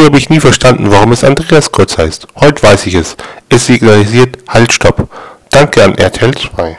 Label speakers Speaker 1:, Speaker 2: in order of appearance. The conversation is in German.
Speaker 1: Früher habe ich nie verstanden, warum es Andreas Kurz heißt. Heute weiß ich es. Es signalisiert Halt Stopp. Danke an RTL 2.